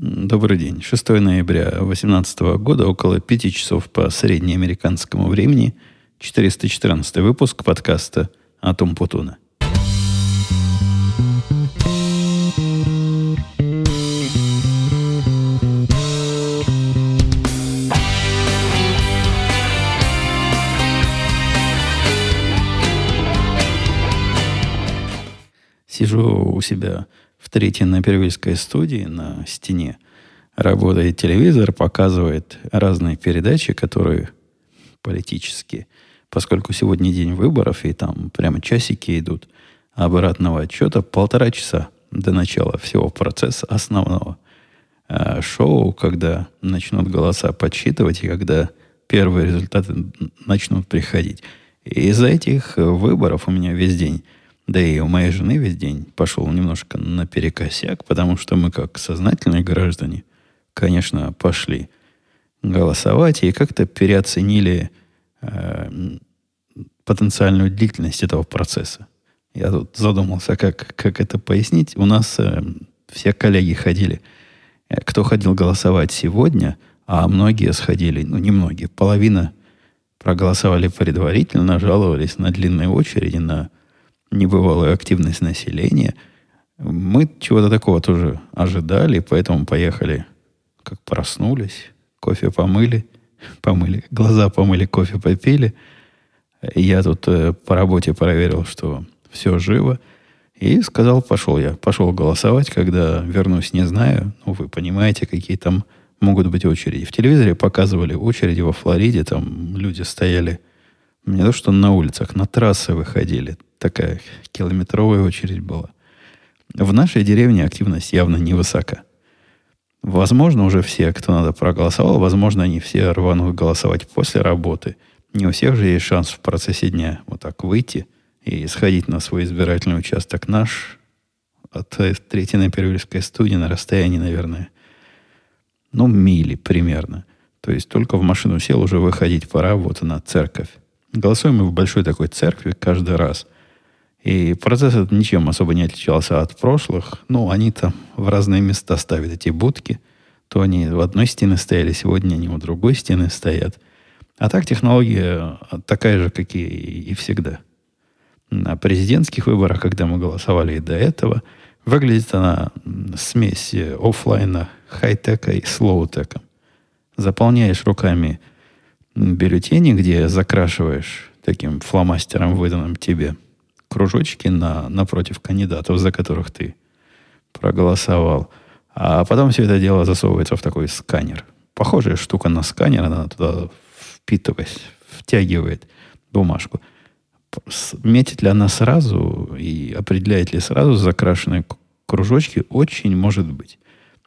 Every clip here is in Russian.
Добрый день. 6 ноября 2018 года, около 5 часов по среднеамериканскому времени, 414 выпуск подкаста «Атом Путуна». Сижу у себя в третьей на Первильской студии на стене работает телевизор, показывает разные передачи, которые политические, поскольку сегодня день выборов, и там прямо часики идут обратного отчета, полтора часа до начала всего процесса основного э, шоу, когда начнут голоса подсчитывать, и когда первые результаты начнут приходить. Из-за этих выборов у меня весь день да и у моей жены весь день пошел немножко наперекосяк, потому что мы, как сознательные граждане, конечно, пошли голосовать и как-то переоценили э, потенциальную длительность этого процесса. Я тут задумался, как, как это пояснить. У нас э, все коллеги ходили, э, кто ходил голосовать сегодня, а многие сходили, ну, не многие, половина проголосовали предварительно, жаловались на длинные очереди, на небывалую активность населения. Мы чего-то такого тоже ожидали, поэтому поехали, как проснулись, кофе помыли, помыли, глаза помыли, кофе попили. Я тут э, по работе проверил, что все живо. И сказал, пошел я. Пошел голосовать, когда вернусь, не знаю. Ну, вы понимаете, какие там могут быть очереди. В телевизоре показывали очереди во Флориде. Там люди стояли не то, что на улицах, на трассы выходили такая километровая очередь была. В нашей деревне активность явно невысока. Возможно, уже все, кто надо, проголосовал. Возможно, они все рванут голосовать после работы. Не у всех же есть шанс в процессе дня вот так выйти и сходить на свой избирательный участок наш от третьей на студии на расстоянии, наверное, ну, мили примерно. То есть только в машину сел, уже выходить пора, вот она, церковь. Голосуем мы в большой такой церкви каждый раз – и процесс этот ничем особо не отличался от прошлых. Ну, они там в разные места ставят эти будки. То они в одной стене стояли, сегодня они у другой стены стоят. А так технология такая же, как и, и всегда. На президентских выборах, когда мы голосовали и до этого, выглядит она смесь офлайна, хай-тека и слоу-тека. Заполняешь руками бюллетени, где закрашиваешь таким фломастером, выданным тебе – кружочки на, напротив кандидатов, за которых ты проголосовал. А потом все это дело засовывается в такой сканер. Похожая штука на сканер, она туда впитывает, втягивает бумажку. Метит ли она сразу и определяет ли сразу закрашенные кружочки, очень может быть.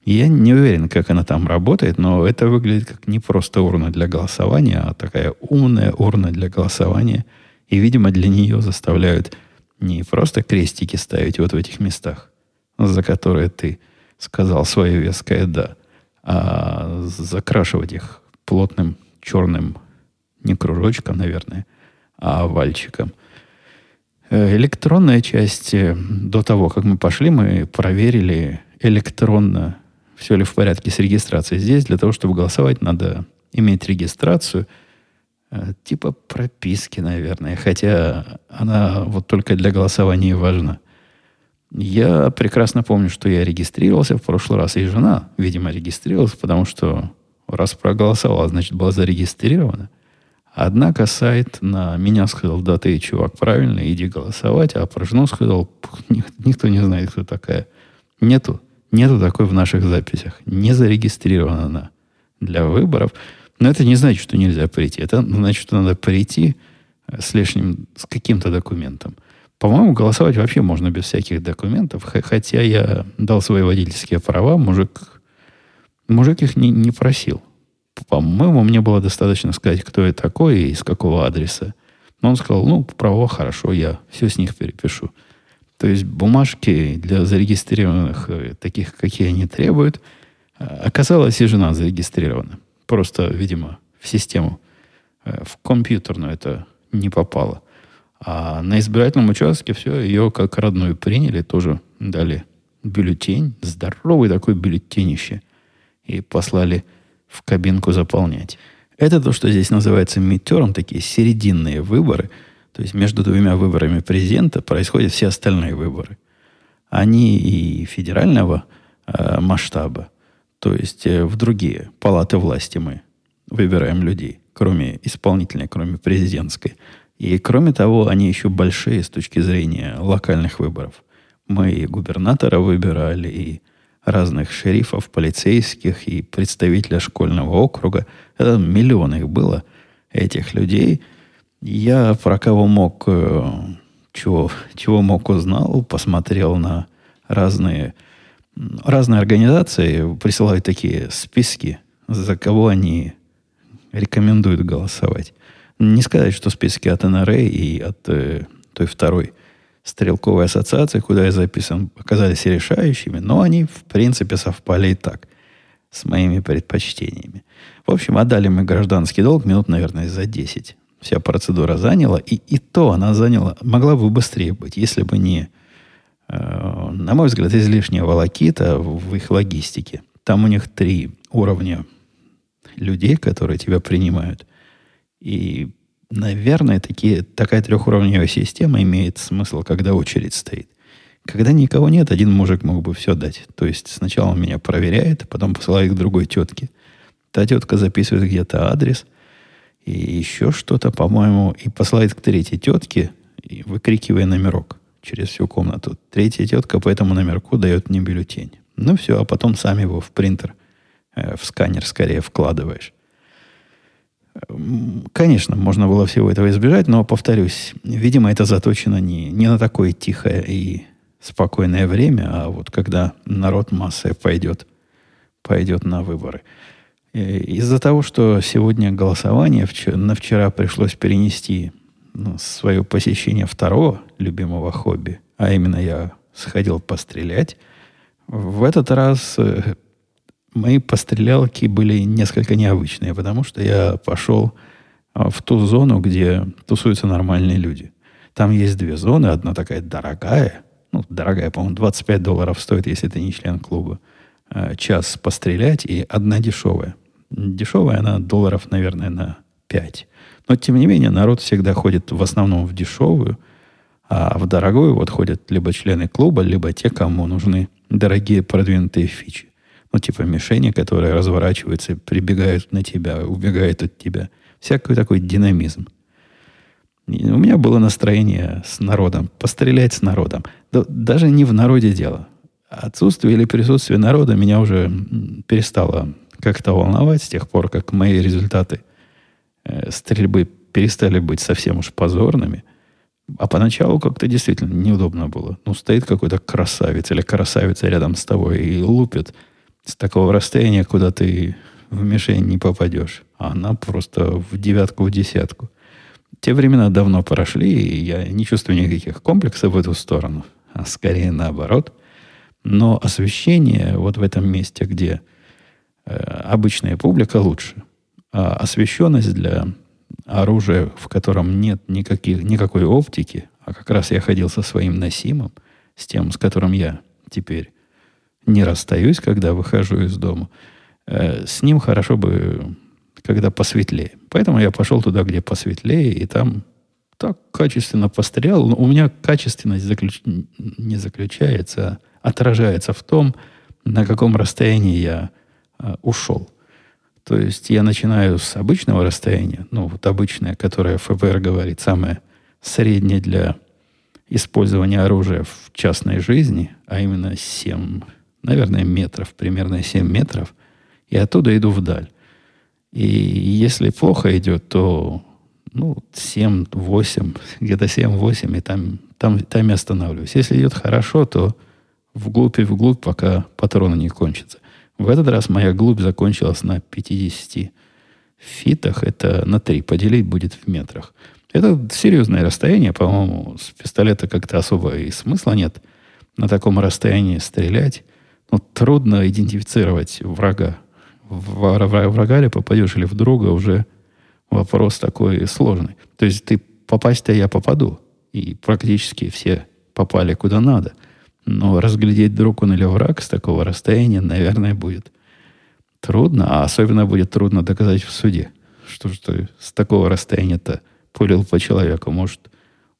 Я не уверен, как она там работает, но это выглядит как не просто урна для голосования, а такая умная урна для голосования. И, видимо, для нее заставляют не просто крестики ставить вот в этих местах, за которые ты сказал свое веское «да», а закрашивать их плотным черным, не кружочком, наверное, а овальчиком. Э, электронная часть, э, до того, как мы пошли, мы проверили электронно, все ли в порядке с регистрацией. Здесь для того, чтобы голосовать, надо иметь регистрацию – Э, типа прописки, наверное. Хотя она вот только для голосования важна. Я прекрасно помню, что я регистрировался в прошлый раз, и жена, видимо, регистрировалась, потому что раз проголосовала, значит, была зарегистрирована. Однако сайт на меня сказал, да ты, чувак, правильно, иди голосовать, а про жену сказал, никто не знает, кто такая. Нету, нету такой в наших записях. Не зарегистрирована она для выборов. Но это не значит, что нельзя прийти. Это значит, что надо прийти э, с лишним, с каким-то документом. По-моему, голосовать вообще можно без всяких документов. Хотя я дал свои водительские права, мужик, мужик их не, не просил. По-моему, мне было достаточно сказать, кто я такой и из какого адреса. Но он сказал, ну, права хорошо, я все с них перепишу. То есть бумажки для зарегистрированных, э, таких, какие они требуют, э, оказалось, и жена зарегистрирована. Просто, видимо, в систему, э, в компьютерную это не попало. А на избирательном участке все, ее как родную приняли, тоже дали бюллетень, здоровый такой бюллетенище. и послали в кабинку заполнять. Это то, что здесь называется мидтером, такие серединные выборы. То есть между двумя выборами президента происходят все остальные выборы. Они и федерального э, масштаба, то есть э, в другие палаты власти мы выбираем людей, кроме исполнительной, кроме президентской. И кроме того, они еще большие с точки зрения локальных выборов. Мы и губернатора выбирали, и разных шерифов, полицейских и представителя школьного округа. Это миллионы их было, этих людей. Я про кого мог, э, чего, чего мог узнал, посмотрел на разные, разные организации, присылают такие списки, за кого они рекомендуют голосовать. Не сказать, что списки от НРА и от э, той второй стрелковой ассоциации, куда я записан, оказались решающими, но они, в принципе, совпали и так с моими предпочтениями. В общем, отдали мы гражданский долг минут, наверное, за 10. Вся процедура заняла, и, и то она заняла, могла бы быстрее быть, если бы не, э, на мой взгляд, излишняя волокита в, их логистике. Там у них три уровня людей, которые тебя принимают. И наверное, такие, такая трехуровневая система имеет смысл, когда очередь стоит. Когда никого нет, один мужик мог бы все дать. То есть сначала он меня проверяет, потом посылает к другой тетке. Та тетка записывает где-то адрес и еще что-то, по-моему, и посылает к третьей тетке, и выкрикивая номерок через всю комнату. Третья тетка по этому номерку дает мне бюллетень. Ну все, а потом сам его в принтер, э, в сканер скорее вкладываешь. Конечно, можно было всего этого избежать, но, повторюсь, видимо, это заточено не, не на такое тихое и спокойное время, а вот когда народ массой пойдет, пойдет на выборы. Из-за того, что сегодня голосование, на вчера пришлось перенести ну, свое посещение второго любимого хобби, а именно я сходил пострелять, в этот раз э, мои пострелялки были несколько необычные, потому что я пошел а, в ту зону, где тусуются нормальные люди. Там есть две зоны. Одна такая дорогая, ну, дорогая, по-моему, 25 долларов стоит, если ты не член клуба, а, час пострелять, и одна дешевая. Дешевая она долларов, наверное, на 5. Но, тем не менее, народ всегда ходит в основном в дешевую, а в дорогую вот ходят либо члены клуба, либо те, кому нужны дорогие продвинутые фичи ну, типа мишени, которые разворачиваются, прибегают на тебя, убегают от тебя. Всякий такой динамизм. И у меня было настроение с народом, пострелять с народом. Да, даже не в народе дело. Отсутствие или присутствие народа меня уже перестало как-то волновать с тех пор, как мои результаты э, стрельбы перестали быть совсем уж позорными. А поначалу как-то действительно неудобно было. Ну, стоит какой-то красавец или красавица рядом с тобой и лупит – с такого расстояния, куда ты в мишень не попадешь. А она просто в девятку, в десятку. Те времена давно прошли, и я не чувствую никаких комплексов в эту сторону, а скорее наоборот. Но освещение вот в этом месте, где обычная публика, лучше. А освещенность для оружия, в котором нет никаких, никакой оптики, а как раз я ходил со своим носимым, с тем, с которым я теперь не расстаюсь, когда выхожу из дома. Э, с ним хорошо бы, когда посветлее. Поэтому я пошел туда, где посветлее, и там так качественно пострелял. Но у меня качественность заключ... не заключается, а отражается в том, на каком расстоянии я э, ушел. То есть я начинаю с обычного расстояния, ну вот обычное, которое ФБР говорит, самое среднее для использования оружия в частной жизни, а именно 7 наверное, метров, примерно 7 метров, и оттуда иду вдаль. И если плохо идет, то ну, 7-8, где-то 7-8, и там, там, там и останавливаюсь. Если идет хорошо, то вглубь и вглубь, пока патроны не кончатся. В этот раз моя глубь закончилась на 50 фитах, это на 3, поделить будет в метрах. Это серьезное расстояние, по-моему, с пистолета как-то особо и смысла нет на таком расстоянии стрелять ну, трудно идентифицировать врага. В врага ли попадешь или в друга уже вопрос такой сложный. То есть ты попасть-то я попаду. И практически все попали куда надо. Но разглядеть друг он или враг с такого расстояния, наверное, будет Трудно, а особенно будет трудно доказать в суде, что, что с такого расстояния-то пулил по человеку. Может,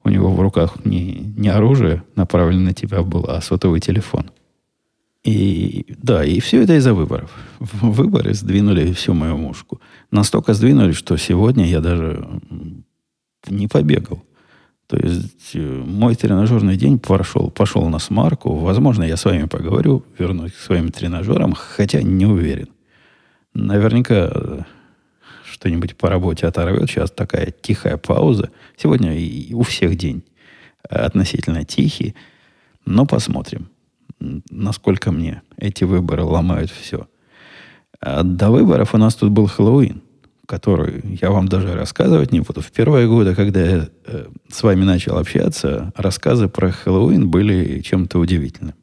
у него в руках не, не оружие направлено на тебя было, а сотовый телефон. И да, и все это из-за выборов. Выборы сдвинули всю мою мушку. Настолько сдвинули, что сегодня я даже не побегал. То есть э, мой тренажерный день прошел, пошел на смарку. Возможно, я с вами поговорю, вернусь к своим тренажерам, хотя не уверен. Наверняка э, что-нибудь по работе оторвет. Сейчас такая тихая пауза. Сегодня и у всех день относительно тихий. Но посмотрим, насколько мне эти выборы ломают все. А до выборов у нас тут был Хэллоуин которую я вам даже рассказывать не буду. В первые годы, когда я э, с вами начал общаться, рассказы про Хэллоуин были чем-то удивительным.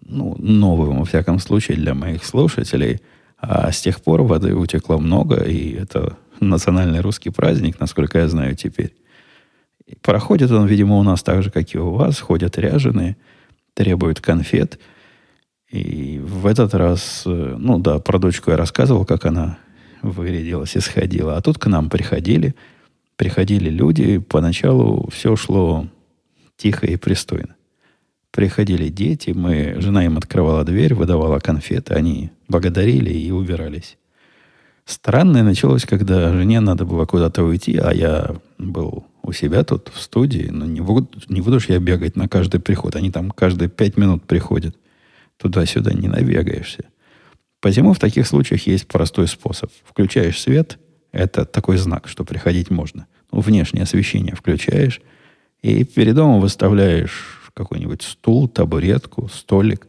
Ну, новым, во всяком случае, для моих слушателей. А с тех пор воды утекло много, и это национальный русский праздник, насколько я знаю теперь. И проходит он, видимо, у нас так же, как и у вас. Ходят ряженые, требуют конфет. И в этот раз, э, ну да, про дочку я рассказывал, как она вырядилась и сходила. А тут к нам приходили, приходили люди, поначалу все шло тихо и пристойно. Приходили дети, мы, жена им открывала дверь, выдавала конфеты, они благодарили и убирались. Странное началось, когда жене надо было куда-то уйти, а я был у себя тут в студии. Ну, не буду, не буду же я бегать на каждый приход. Они там каждые пять минут приходят. Туда-сюда не набегаешься. Посему в таких случаях есть простой способ. Включаешь свет, это такой знак, что приходить можно. Ну, внешнее освещение включаешь, и перед домом выставляешь какой-нибудь стул, табуретку, столик,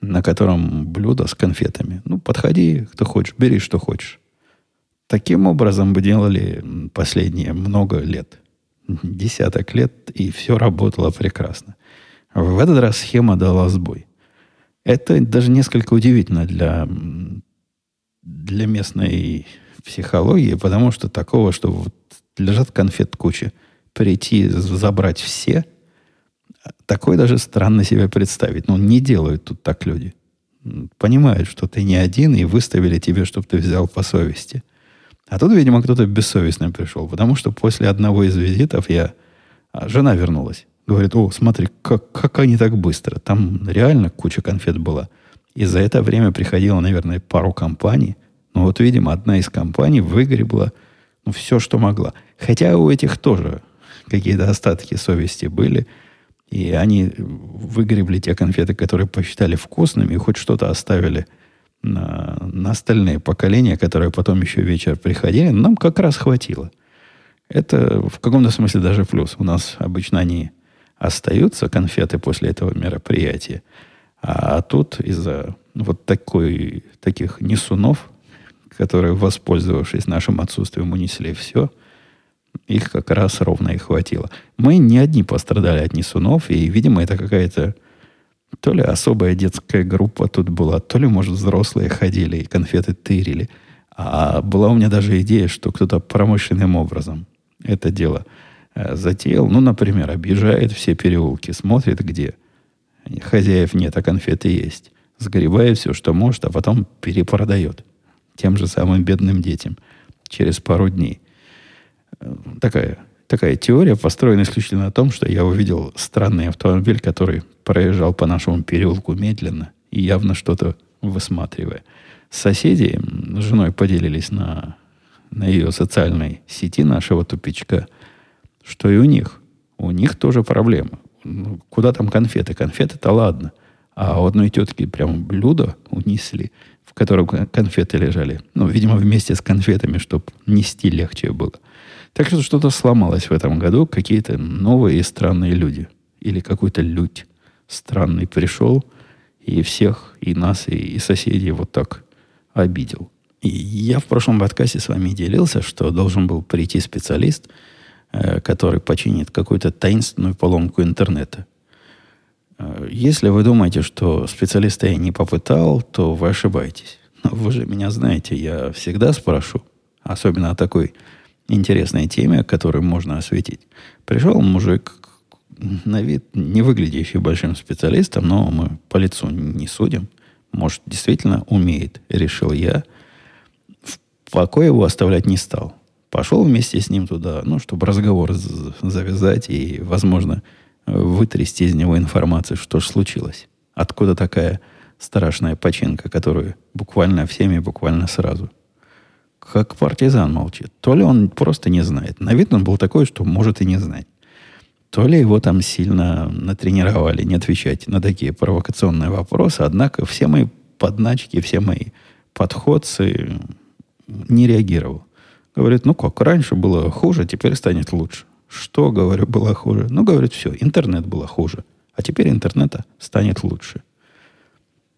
на котором блюдо с конфетами. Ну, подходи, кто хочешь, бери, что хочешь. Таким образом мы делали последние много лет. Десяток лет, и все работало прекрасно. В этот раз схема дала сбой. Это даже несколько удивительно для, для местной психологии, потому что такого, что вот лежат конфет куча, прийти, забрать все, такое даже странно себе представить. Но не делают тут так люди. Понимают, что ты не один, и выставили тебе, чтобы ты взял по совести. А тут, видимо, кто-то бессовестно пришел, потому что после одного из визитов я... А, жена вернулась. Говорит, о, смотри, как, как они так быстро. Там реально куча конфет была. И за это время приходило, наверное, пару компаний. Но вот, видимо, одна из компаний выгребла ну, все, что могла. Хотя у этих тоже какие-то остатки совести были. И они выгребли те конфеты, которые посчитали вкусными, и хоть что-то оставили на, на остальные поколения, которые потом еще вечер приходили. Нам как раз хватило. Это в каком-то смысле даже плюс. У нас обычно они остаются конфеты после этого мероприятия. А тут из-за вот такой, таких несунов, которые, воспользовавшись нашим отсутствием, унесли все, их как раз ровно и хватило. Мы не одни пострадали от несунов, и, видимо, это какая-то то ли особая детская группа тут была, то ли, может, взрослые ходили и конфеты тырили. А была у меня даже идея, что кто-то промышленным образом это дело – затеял, ну, например, объезжает все переулки, смотрит, где хозяев нет, а конфеты есть. Сгребает все, что может, а потом перепродает тем же самым бедным детям через пару дней. Э, такая, такая теория построена исключительно на том, что я увидел странный автомобиль, который проезжал по нашему переулку медленно и явно что-то высматривая. Соседи с женой поделились на, на ее социальной сети нашего тупичка – что и у них. У них тоже проблема. Ну, куда там конфеты? Конфеты-то ладно. А у одной тетки прямо блюдо унесли, в котором конфеты лежали. Ну, видимо, вместе с конфетами, чтобы нести легче было. Так что что-то сломалось в этом году. Какие-то новые и странные люди. Или какой-то людь странный пришел и всех, и нас, и, и соседей вот так обидел. И я в прошлом подкасте с вами делился, что должен был прийти специалист – который починит какую-то таинственную поломку интернета. Э, если вы думаете, что специалиста я не попытал, то вы ошибаетесь. Вы же меня знаете, я всегда спрошу, особенно о такой интересной теме, которую можно осветить. Пришел мужик, на вид не выглядящий большим специалистом, но мы по лицу не судим. Может, действительно умеет, решил я. В покое его оставлять не стал. Пошел вместе с ним туда, ну, чтобы разговор завязать и, возможно, вытрясти из него информацию, что же случилось. Откуда такая страшная починка, которую буквально всеми, буквально сразу. Как партизан молчит. То ли он просто не знает. На вид он был такой, что может и не знать. То ли его там сильно натренировали не отвечать на такие провокационные вопросы. Однако все мои подначки, все мои подходцы не реагировал. Говорит, ну как, раньше было хуже, теперь станет лучше. Что, говорю, было хуже? Ну, говорит, все, интернет было хуже. А теперь интернета станет лучше.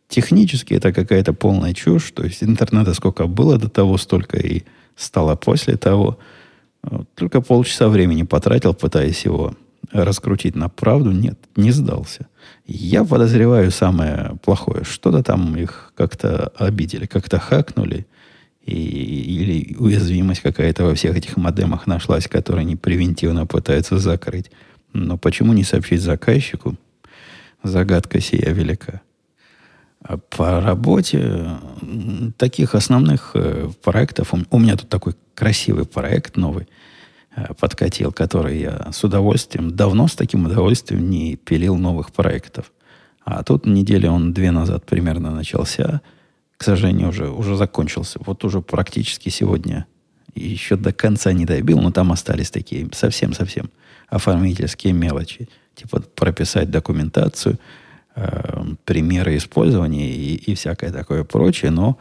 Технически это какая-то полная чушь. То есть интернета сколько было до того, столько и стало после того. Только полчаса времени потратил, пытаясь его раскрутить на правду. Нет, не сдался. Я подозреваю самое плохое. Что-то там их как-то обидели, как-то хакнули. И, или уязвимость какая-то во всех этих модемах нашлась, которые они превентивно пытаются закрыть. Но почему не сообщить заказчику? Загадка сия велика. А по работе таких основных э, проектов, у меня тут такой красивый проект новый э, подкатил, который я с удовольствием, давно с таким удовольствием не пилил новых проектов. А тут неделю он две назад примерно начался, к сожалению, уже, уже закончился. Вот уже практически сегодня еще до конца не добил, но там остались такие совсем-совсем оформительские мелочи. Типа прописать документацию – э, примеры использования и, и всякое такое прочее, но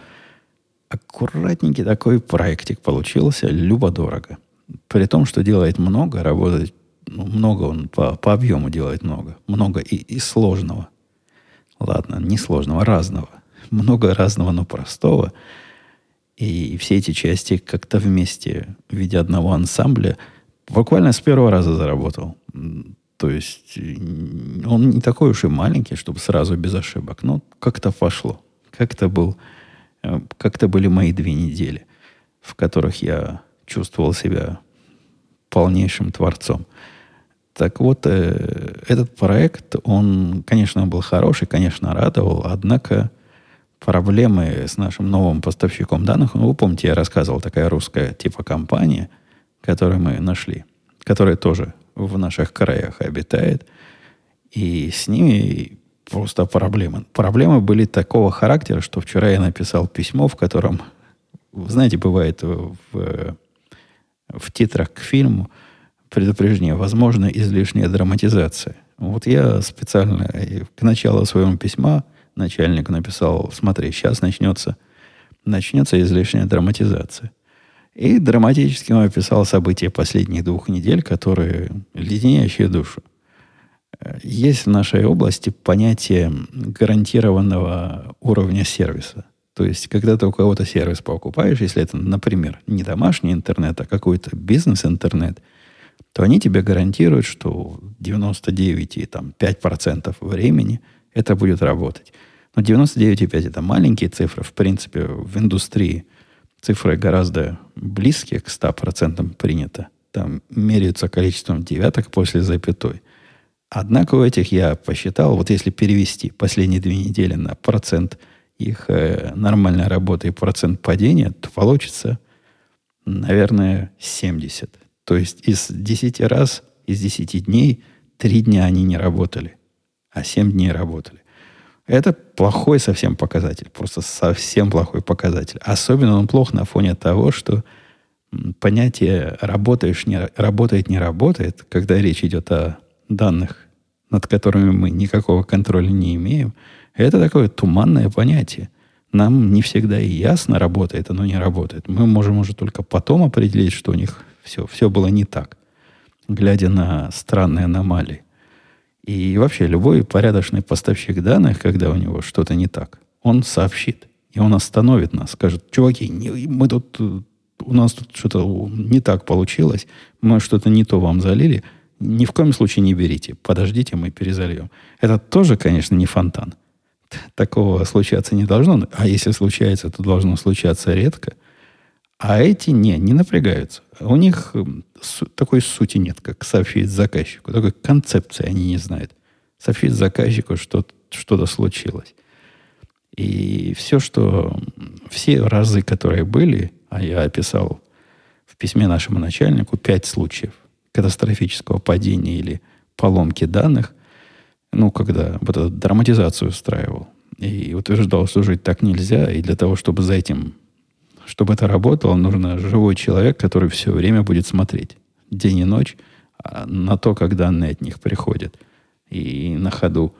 аккуратненький такой проектик получился, любо-дорого. При том, что делает много, работает, ну, много он по, по объему делает много. Много и, и сложного. Ладно, не сложного, разного. Много разного, но простого. И все эти части как-то вместе в виде одного ансамбля буквально с первого раза заработал. То есть он не такой уж и маленький, чтобы сразу без ошибок. Но как-то пошло. Как-то был, э, как-то были мои две недели, в которых я чувствовал себя полнейшим творцом. Так вот, э, этот проект, он, конечно, был хороший, конечно, радовал, однако проблемы с нашим новым поставщиком данных, ну, вы помните, я рассказывал, такая русская типа компания, которую мы нашли, которая тоже в наших краях обитает. И с ними просто проблемы. Проблемы были такого характера, что вчера я написал письмо, в котором, знаете, бывает в, в титрах к фильму предупреждение, возможно, излишняя драматизация. Вот я специально к началу своего письма начальнику написал, смотри, сейчас начнется, начнется излишняя драматизация. И драматически он описал события последних двух недель, которые леденящие душу. Есть в нашей области понятие гарантированного уровня сервиса. То есть, когда ты у кого-то сервис покупаешь, если это, например, не домашний интернет, а какой-то бизнес-интернет, то они тебе гарантируют, что 99,5% времени это будет работать. Но 99,5% это маленькие цифры, в принципе, в индустрии – цифры гораздо близкие к 100% принято. Там меряются количеством девяток после запятой. Однако у этих я посчитал, вот если перевести последние две недели на процент их э, нормальной работы и процент падения, то получится, наверное, 70. То есть из 10 раз, из 10 дней, 3 дня они не работали, а 7 дней работали. Это плохой совсем показатель. Просто совсем плохой показатель. Особенно он плох на фоне того, что понятие работаешь, не, работает, не работает, когда речь идет о данных, над которыми мы никакого контроля не имеем, это такое туманное понятие. Нам не всегда и ясно, работает оно, не работает. Мы можем уже только потом определить, что у них все, все было не так, глядя на странные аномалии. И вообще любой порядочный поставщик данных, когда у него что-то не так, он сообщит. И он остановит нас, скажет, чуваки, не, мы тут, у нас тут что-то не так получилось, мы что-то не то вам залили, ни в коем случае не берите, подождите, мы перезальем. Это тоже, конечно, не фонтан. Такого случаться не должно, а если случается, то должно случаться редко – а эти не, не напрягаются. У них су- такой сути нет, как сообщить заказчику. Такой концепции они не знают. Сообщить заказчику, что что-то случилось. И все, что... Все разы, которые были, а я описал в письме нашему начальнику пять случаев катастрофического падения или поломки данных, ну, когда вот эту драматизацию устраивал и утверждал, что жить так нельзя, и для того, чтобы за этим, чтобы это работало, нужно живой человек, который все время будет смотреть день и ночь а, на то, как данные от них приходят, и на ходу,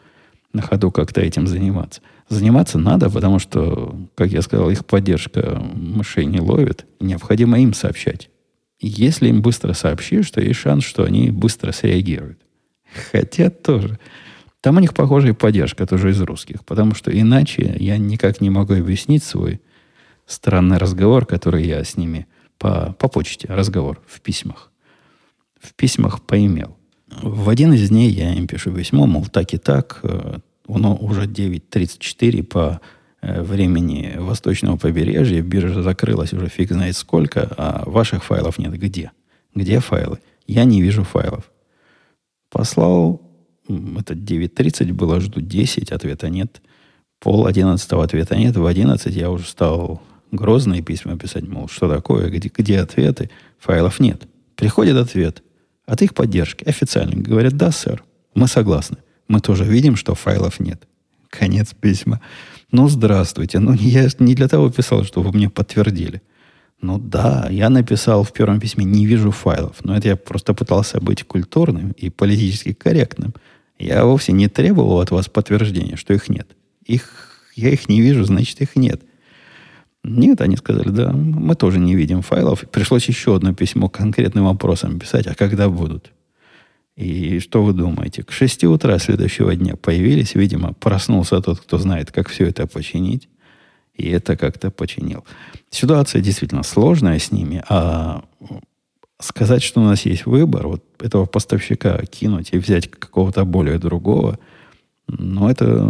на ходу как-то этим заниматься. Заниматься надо, потому что, как я сказал, их поддержка мышей не ловит, необходимо им сообщать. Если им быстро сообщишь, то есть шанс, что они быстро среагируют. Хотя тоже там у них похожая поддержка тоже из русских, потому что иначе я никак не могу объяснить свой странный разговор, который я с ними по, по почте, разговор в письмах. В письмах поимел. В один из дней я им пишу письмо, мол, так и так, э, оно уже 9.34 по э, времени восточного побережья, биржа закрылась уже фиг знает сколько, а ваших файлов нет. Где? Где файлы? Я не вижу файлов. Послал это 9.30 было, жду 10, ответа нет. Пол 11 ответа нет. В 11 я уже стал грозные письма писать, мол, что такое, где, где ответы, файлов нет. Приходит ответ от их поддержки, официально. Говорят, да, сэр, мы согласны. Мы тоже видим, что файлов нет. Конец письма. Ну, здравствуйте. Ну, я не для того писал, чтобы мне подтвердили. Ну да, я написал в первом письме, не вижу файлов. Но это я просто пытался быть культурным и политически корректным. Я вовсе не требовал от вас подтверждения, что их нет. Их, я их не вижу, значит, их нет. Нет, они сказали, да, мы тоже не видим файлов. Пришлось еще одно письмо конкретным вопросом писать, а когда будут? И что вы думаете? К 6 утра следующего дня появились, видимо, проснулся тот, кто знает, как все это починить. И это как-то починил. Ситуация действительно сложная с ними, а сказать, что у нас есть выбор, вот этого поставщика кинуть и взять какого-то более другого, ну, это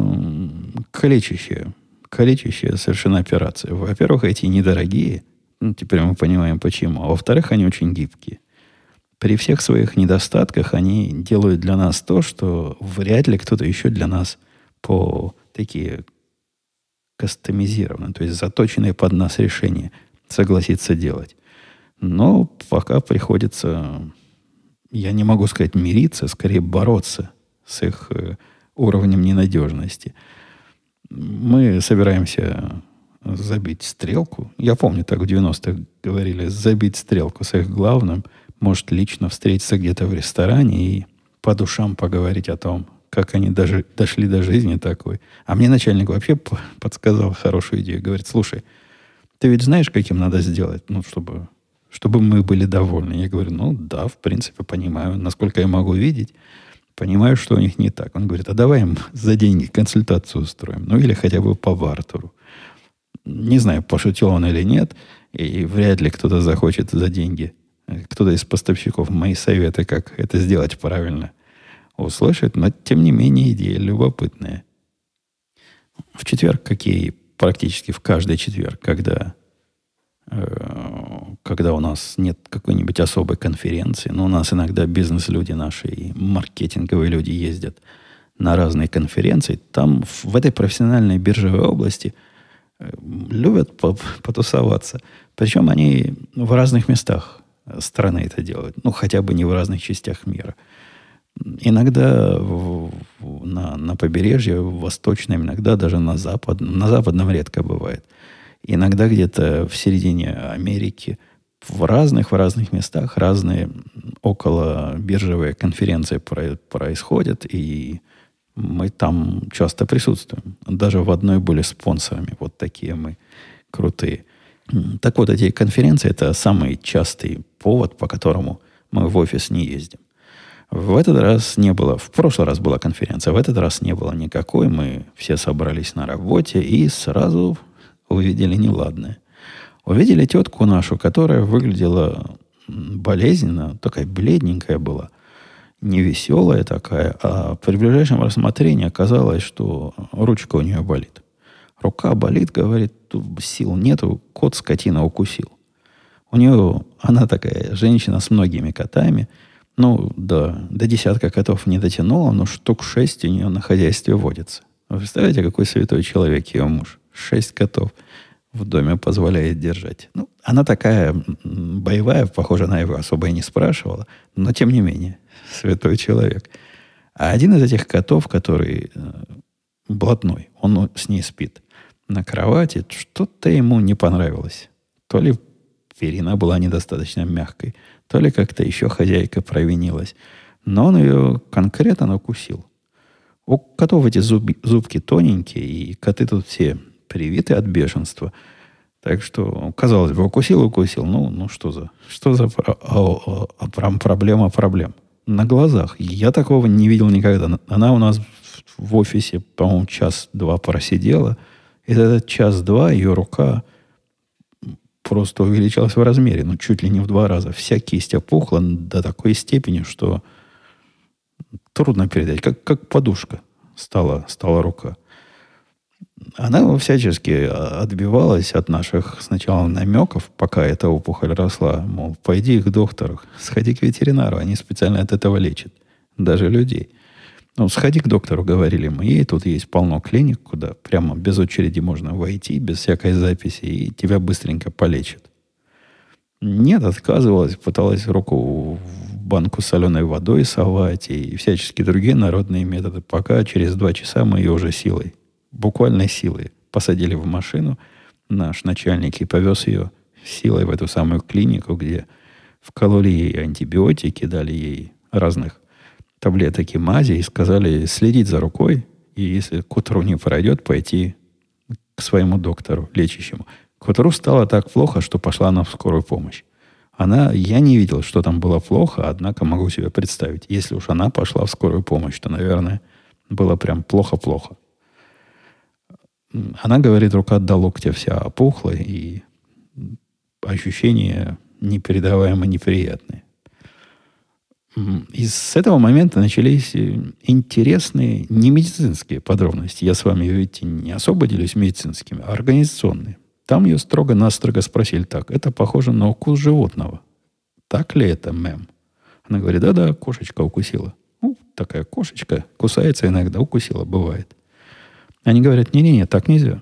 калечащая, калечащая совершенно операция. Во-первых, эти недорогие, ну, теперь мы понимаем почему, а во-вторых, они очень гибкие. При всех своих недостатках они делают для нас то, что вряд ли кто-то еще для нас по такие кастомизированные, то есть заточенные под нас решения согласится делать. Но пока приходится, я не могу сказать мириться, скорее бороться с их э, уровнем ненадежности. Мы собираемся забить стрелку. Я помню, так в 90-х говорили, забить стрелку с их главным, может лично встретиться где-то в ресторане и по душам поговорить о том, как они даже дошли до жизни такой. А мне начальник вообще подсказал хорошую идею. Говорит, слушай, ты ведь знаешь, каким надо сделать, ну, чтобы чтобы мы были довольны. Я говорю, ну да, в принципе, понимаю, насколько я могу видеть, понимаю, что у них не так. Он говорит, а давай им за деньги консультацию устроим, ну или хотя бы по бартеру. Не знаю, пошутил он или нет, и вряд ли кто-то захочет за деньги, кто-то из поставщиков мои советы, как это сделать правильно, услышит, но тем не менее идея любопытная. В четверг, какие практически в каждый четверг, когда Э, когда у нас нет какой-нибудь особой конференции, но у нас иногда бизнес-люди наши и маркетинговые люди ездят на разные конференции, там в этой профессиональной биржевой области э, любят потусоваться. Причем они в разных местах страны это делают. Ну, хотя бы не в разных частях мира. Иногда в, в, на, на побережье, в восточном, иногда даже на западном. На западном редко бывает – иногда где-то в середине Америки, в разных, в разных местах разные около биржевые конференции происходят, и мы там часто присутствуем. Даже в одной были спонсорами. Вот такие мы крутые. Так вот, эти конференции – это самый частый повод, по которому мы в офис не ездим. В этот раз не было, в прошлый раз была конференция, в этот раз не было никакой. Мы все собрались на работе и сразу увидели неладное. Увидели тетку нашу, которая выглядела болезненно, такая бледненькая была, невеселая такая, а при ближайшем рассмотрении оказалось, что ручка у нее болит. Рука болит, говорит, сил нету, кот скотина укусил. У нее, она такая женщина с многими котами, ну, до, до десятка котов не дотянула, но штук шесть у нее на хозяйстве водится. Вы представляете, какой святой человек ее муж? Шесть котов в доме позволяет держать. Ну, она такая боевая, похоже, она его особо и не спрашивала, но тем не менее, святой человек. А один из этих котов, который э, блатной, он с ней спит на кровати, что-то ему не понравилось. То ли перина была недостаточно мягкой, то ли как-то еще хозяйка провинилась. Но он ее конкретно укусил. У котов эти зуб, зубки тоненькие, и коты тут все привиты от бешенства. Так что, казалось бы, укусил, укусил. Ну, ну что за, что за а, а, а, проблема проблем? На глазах. Я такого не видел никогда. Она у нас в офисе, по-моему, час-два просидела. И этот час-два ее рука просто увеличилась в размере, ну, чуть ли не в два раза. Вся кисть опухла до такой степени, что трудно передать, как, как подушка стала, стала рука. Она всячески отбивалась от наших сначала намеков, пока эта опухоль росла. Мол, пойди к доктору, сходи к ветеринару, они специально от этого лечат. Даже людей. Ну, сходи к доктору, говорили мы. И тут есть полно клиник, куда прямо без очереди можно войти, без всякой записи, и тебя быстренько полечат. Нет, отказывалась, пыталась руку в банку с соленой водой совать и всячески другие народные методы, пока через два часа мы ее уже силой, буквально силой, посадили в машину, наш начальник и повез ее силой в эту самую клинику, где вкололи ей антибиотики, дали ей разных таблеток и мази и сказали следить за рукой, и если к утру не пройдет, пойти к своему доктору, лечащему. К утру стало так плохо, что пошла она в скорую помощь. Она, я не видел, что там было плохо, однако могу себе представить. Если уж она пошла в скорую помощь, то, наверное, было прям плохо-плохо. Она говорит, рука до локтя вся опухла, и ощущения непередаваемо неприятные. И с этого момента начались э, интересные не медицинские подробности. Я с вами, видите, не особо делюсь медицинскими, а организационные. Там ее строго-настрого спросили так. Это похоже на укус животного. Так ли это, мэм? Она говорит, да-да, кошечка укусила. Ну, такая кошечка кусается иногда, укусила, бывает. Они говорят, не-не-не, так нельзя.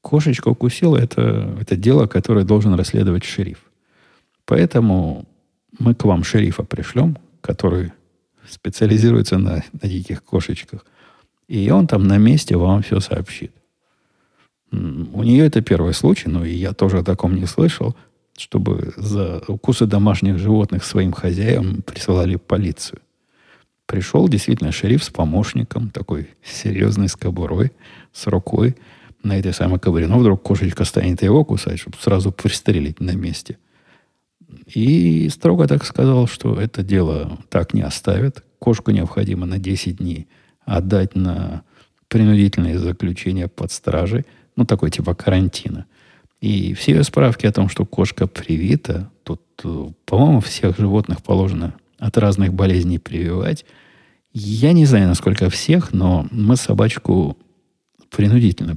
Кошечка укусила, это, это дело, которое должен расследовать шериф. Поэтому мы к вам шерифа пришлем, который специализируется на, на диких кошечках. И он там на месте вам все сообщит. У нее это первый случай, но и я тоже о таком не слышал, чтобы за укусы домашних животных своим хозяям присылали полицию. Пришел действительно шериф с помощником, такой серьезной с кобурой, с рукой на этой самой кобуре. Но вдруг кошечка станет его кусать, чтобы сразу пристрелить на месте – и строго так сказал, что это дело так не оставят. Кошку необходимо на 10 дней отдать на принудительное заключение под стражей, ну, такой типа карантина. И все ее справки о том, что кошка привита, тут, по-моему, всех животных положено от разных болезней прививать. Я не знаю, насколько всех, но мы собачку принудительно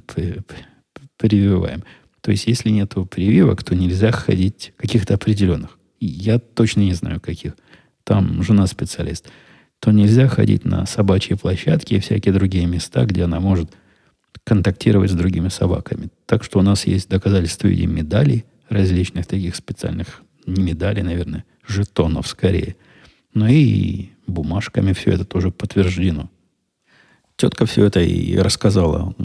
прививаем. То есть, если нет прививок, то нельзя ходить каких-то определенных. Я точно не знаю, каких. Там жена специалист. То нельзя ходить на собачьи площадки и всякие другие места, где она может контактировать с другими собаками. Так что у нас есть доказательства в виде медалей, различных таких специальных, не медалей, наверное, жетонов скорее. Но и бумажками все это тоже подтверждено. Тетка все это и рассказала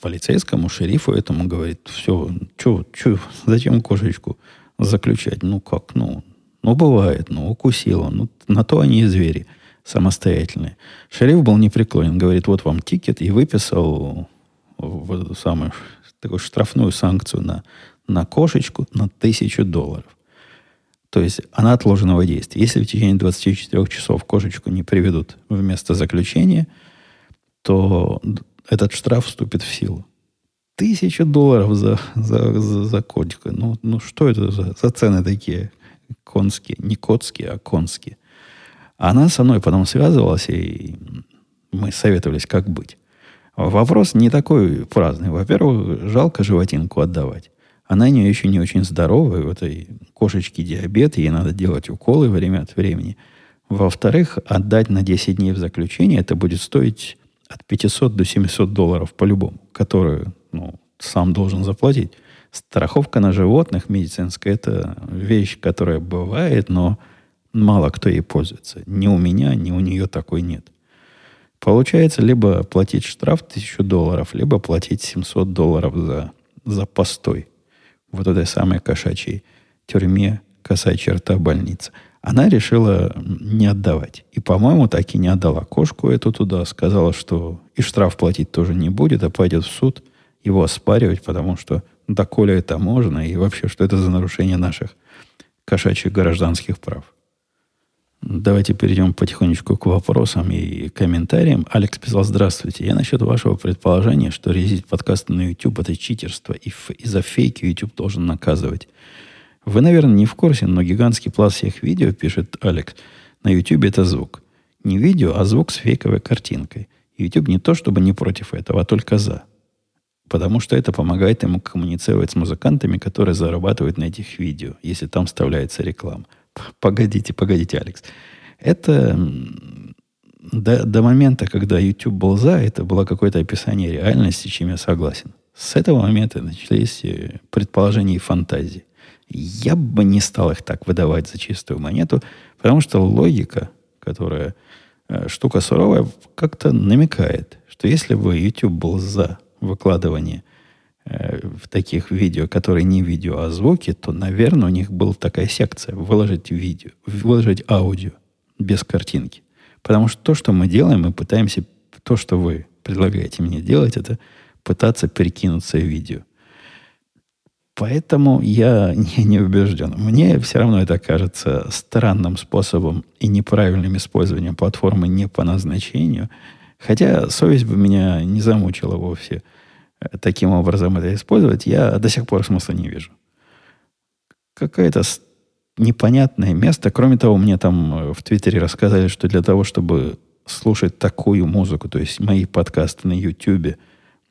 полицейскому, шерифу этому, говорит, все, что, что, зачем кошечку заключать? Ну как, ну, ну бывает, ну укусила, ну на то они и звери самостоятельные. Шериф был непреклонен, говорит, вот вам тикет, и выписал в эту самую такую штрафную санкцию на, на кошечку на тысячу долларов. То есть она отложенного действия. Если в течение 24 часов кошечку не приведут в место заключения, то этот штраф вступит в силу. Тысяча долларов за, за, за, за котика. Ну, ну что это за, за цены такие конские? Не котские, а конские. Она со мной потом связывалась, и мы советовались, как быть. Вопрос не такой праздный. Во-первых, жалко животинку отдавать. Она у нее еще не очень здоровая. У этой кошечки диабет, ей надо делать уколы время от времени. Во-вторых, отдать на 10 дней в заключение, это будет стоить от 500 до 700 долларов по-любому, которую ну, сам должен заплатить. Страховка на животных медицинская – это вещь, которая бывает, но мало кто ей пользуется. Ни у меня, ни у нее такой нет. Получается, либо платить штраф 1000 долларов, либо платить 700 долларов за, за постой вот этой самой кошачьей тюрьме, косая черта больницы. Она решила не отдавать. И, по-моему, так и не отдала кошку эту туда. Сказала, что и штраф платить тоже не будет, а пойдет в суд его оспаривать, потому что доколе это можно, и вообще, что это за нарушение наших кошачьих гражданских прав. Давайте перейдем потихонечку к вопросам и комментариям. Алекс писал, здравствуйте. Я насчет вашего предположения, что резить подкасты на YouTube это читерство, и, и за фейки YouTube должен наказывать. Вы, наверное, не в курсе, но гигантский пласт всех видео, пишет Алекс, на YouTube это звук. Не видео, а звук с фейковой картинкой. YouTube не то, чтобы не против этого, а только за. Потому что это помогает ему коммуницировать с музыкантами, которые зарабатывают на этих видео, если там вставляется реклама. Погодите, погодите, Алекс. Это до, до момента, когда YouTube был за, это было какое-то описание реальности, чем я согласен. С этого момента начались э, предположения и фантазии. Я бы не стал их так выдавать за чистую монету, потому что логика, которая э, штука суровая, как-то намекает, что если бы YouTube был за выкладывание э, в таких видео, которые не видео, а звуки, то, наверное, у них была такая секция выложить видео, выложить аудио без картинки. Потому что то, что мы делаем, мы пытаемся, то, что вы предлагаете мне делать, это пытаться перекинуться в видео. Поэтому я не, не убежден. Мне все равно это кажется странным способом и неправильным использованием платформы не по назначению. Хотя совесть бы меня не замучила вовсе таким образом это использовать. Я до сих пор смысла не вижу. Какое-то непонятное место. Кроме того, мне там э, в Твиттере рассказали, что для того, чтобы слушать такую музыку, то есть мои подкасты на Ютьюбе –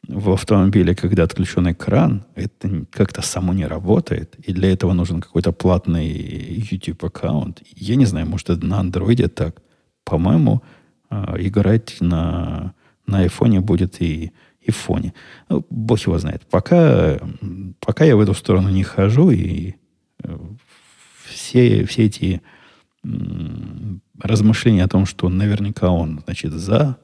в автомобиле, когда отключен экран, это как-то само не работает. И для этого нужен какой-то платный YouTube аккаунт. Я не знаю, может, это на андроиде так. По-моему, а, играть на, на айфоне будет и, и фоне. Ну, бог его знает. Пока, пока я в эту сторону не хожу, и э, все, все эти размышления о том, что наверняка он, значит, за,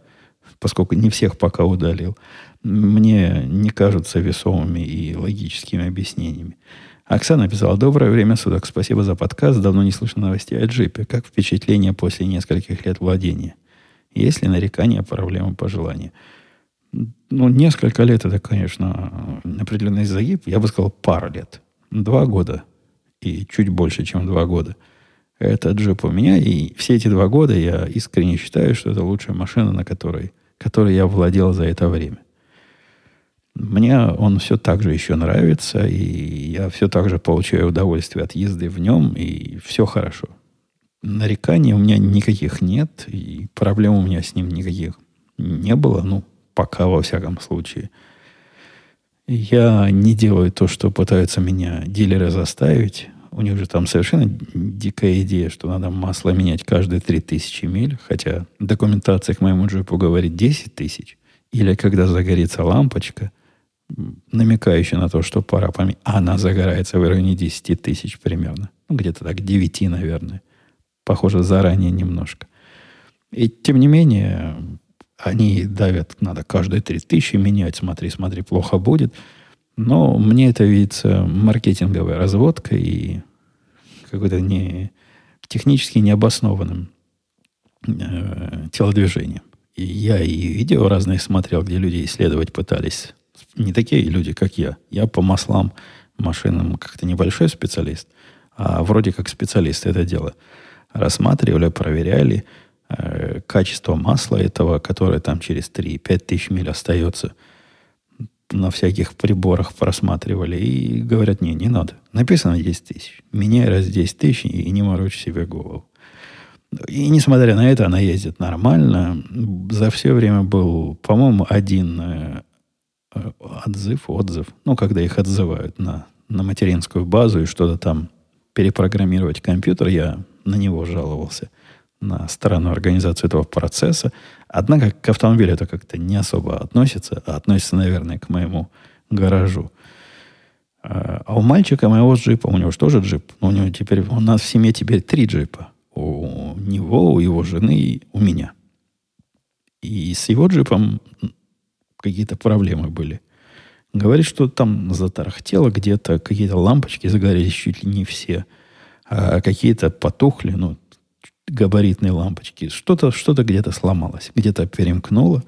поскольку не всех пока удалил, мне не кажутся весомыми и логическими объяснениями. Оксана писала, доброе время суток, спасибо за подкаст, давно не слышно новостей о джипе. Как впечатление после нескольких лет владения? Есть ли нарекания, проблемы, пожелания? Ну, несколько лет это, конечно, определенный загиб. Я бы сказал, пара лет. Два года и чуть больше, чем два года. Это джип у меня, и все эти два года я искренне считаю, что это лучшая машина, на которой, которой я владел за это время. Мне он все так же еще нравится, и я все так же получаю удовольствие от езды в нем, и все хорошо. Нареканий у меня никаких нет, и проблем у меня с ним никаких не было, ну, пока во всяком случае. Я не делаю то, что пытаются меня дилеры заставить. У них же там совершенно дикая идея, что надо масло менять каждые 3000 миль, хотя документация к моему джипу говорит 10 тысяч. Или когда загорится лампочка – намекающая на то, что пора поменять. Она загорается в районе 10 тысяч примерно. Ну, где-то так, 9, наверное. Похоже, заранее немножко. И тем не менее, они давят, надо каждые 3 тысячи менять, смотри, смотри, плохо будет. Но мне это видится маркетинговая разводка и какой-то не, технически необоснованным э, телодвижением. И я и видео разные смотрел, где люди исследовать пытались не такие люди, как я. Я по маслам машинам как-то небольшой специалист, а вроде как специалист это дело. Рассматривали, проверяли э, качество масла этого, которое там через 3-5 тысяч миль остается. На всяких приборах просматривали и говорят, не, не надо. Написано 10 тысяч. Меняй раз 10 тысяч и не морочь себе голову. И несмотря на это, она ездит нормально. За все время был, по-моему, один э, Э, отзыв, отзыв, ну, когда их отзывают на, на материнскую базу и что-то там перепрограммировать компьютер, я на него жаловался. На странную организацию этого процесса. Однако к автомобилю это как-то не особо относится, а относится, наверное, к моему гаражу. А, а у мальчика моего джипа, у него же тоже джип, но у него теперь, у нас в семье теперь три джипа. У него, у его жены и у меня. И с его джипом какие-то проблемы были. Говорит, что там затарахтело где-то, какие-то лампочки загорелись чуть ли не все, а какие-то потухли, ну, габаритные лампочки. Что-то что где-то сломалось, где-то перемкнуло.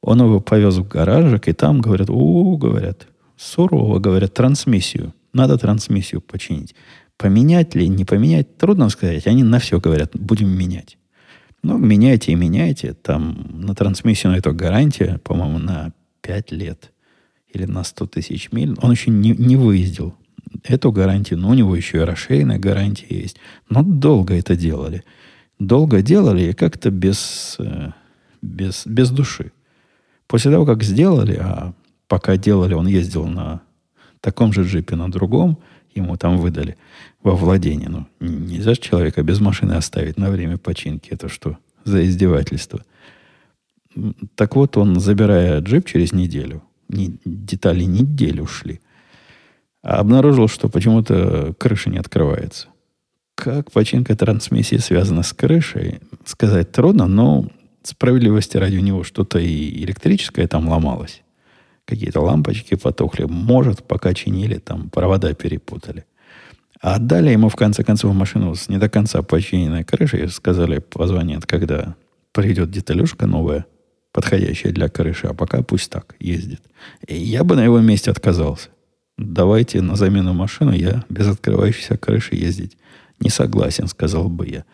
Он его повез в гаражик, и там говорят, у, говорят, сурово, говорят, трансмиссию. Надо трансмиссию починить. Поменять ли, не поменять, трудно сказать. Они на все говорят, будем менять. Ну, меняйте и меняйте. Там на трансмиссию на эту гарантия, по-моему, на 5 лет или на 100 тысяч миль. Он еще не, не выездил эту гарантию, но у него еще и расширенная гарантия есть. Но долго это делали. Долго делали и как-то без, э, без, без души. После того, как сделали, а пока делали, он ездил на таком же джипе, на другом, ему там выдали во владение. Ну, нельзя же человека без машины оставить на время починки. Это что за издевательство? Так вот, он, забирая джип через неделю, не, детали недели ушли, а обнаружил, что почему-то крыша не открывается. Как починка трансмиссии связана с крышей, сказать трудно, но справедливости ради у него что-то и электрическое там ломалось. Какие-то лампочки потухли. Может, пока чинили, там провода перепутали. А отдали ему, в конце концов, машину с не до конца починенной крышей. Сказали, позвонят, когда придет деталюшка новая, подходящая для крыши. А пока пусть так ездит. И я бы на его месте отказался. Давайте на замену машину я без открывающейся крыши ездить не согласен, сказал бы я.